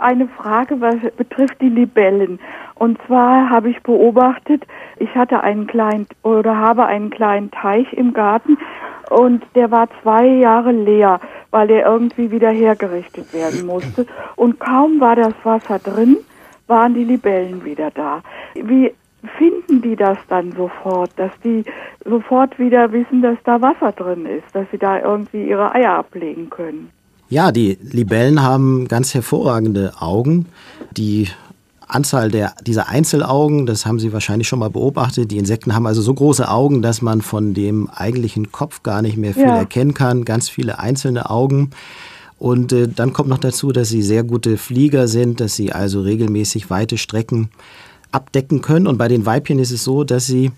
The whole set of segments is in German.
eine Frage, was betrifft die Libellen. Und zwar habe ich beobachtet, ich hatte einen kleinen oder habe einen kleinen Teich im Garten und der war zwei Jahre leer, weil der irgendwie wieder hergerichtet werden musste. Und kaum war das Wasser drin, waren die Libellen wieder da. Wie finden die das dann sofort, dass die sofort wieder wissen, dass da Wasser drin ist, dass sie da irgendwie ihre Eier ablegen können? Ja, die Libellen haben ganz hervorragende Augen. Die Anzahl der, dieser Einzelaugen, das haben Sie wahrscheinlich schon mal beobachtet. Die Insekten haben also so große Augen, dass man von dem eigentlichen Kopf gar nicht mehr viel ja. erkennen kann. Ganz viele einzelne Augen. Und äh, dann kommt noch dazu, dass sie sehr gute Flieger sind, dass sie also regelmäßig weite Strecken abdecken können. Und bei den Weibchen ist es so, dass sie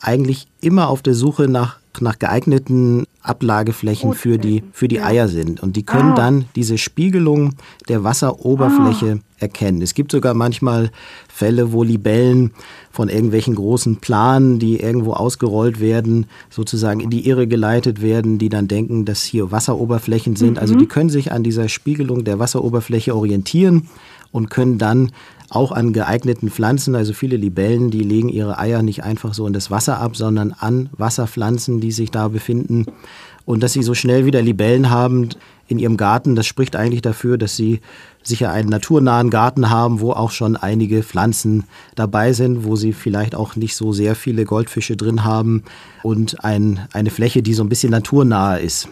eigentlich immer auf der Suche nach, nach geeigneten Ablageflächen für die, für die Eier sind. Und die können ah. dann diese Spiegelung der Wasseroberfläche ah. erkennen. Es gibt sogar manchmal Fälle, wo Libellen von irgendwelchen großen Planen, die irgendwo ausgerollt werden, sozusagen in die Irre geleitet werden, die dann denken, dass hier Wasseroberflächen sind. Also mhm. Also die können sich an dieser Spiegelung der Wasseroberfläche orientieren und können dann auch an geeigneten Pflanzen, also viele Libellen, die legen ihre Eier nicht einfach so in das Wasser ab, sondern an Wasserpflanzen, die sich da befinden. Und dass sie so schnell wieder Libellen haben in ihrem Garten, das spricht eigentlich dafür, dass sie sicher einen naturnahen Garten haben, wo auch schon einige Pflanzen dabei sind, wo sie vielleicht auch nicht so sehr viele Goldfische drin haben und ein, eine Fläche, die so ein bisschen naturnah ist.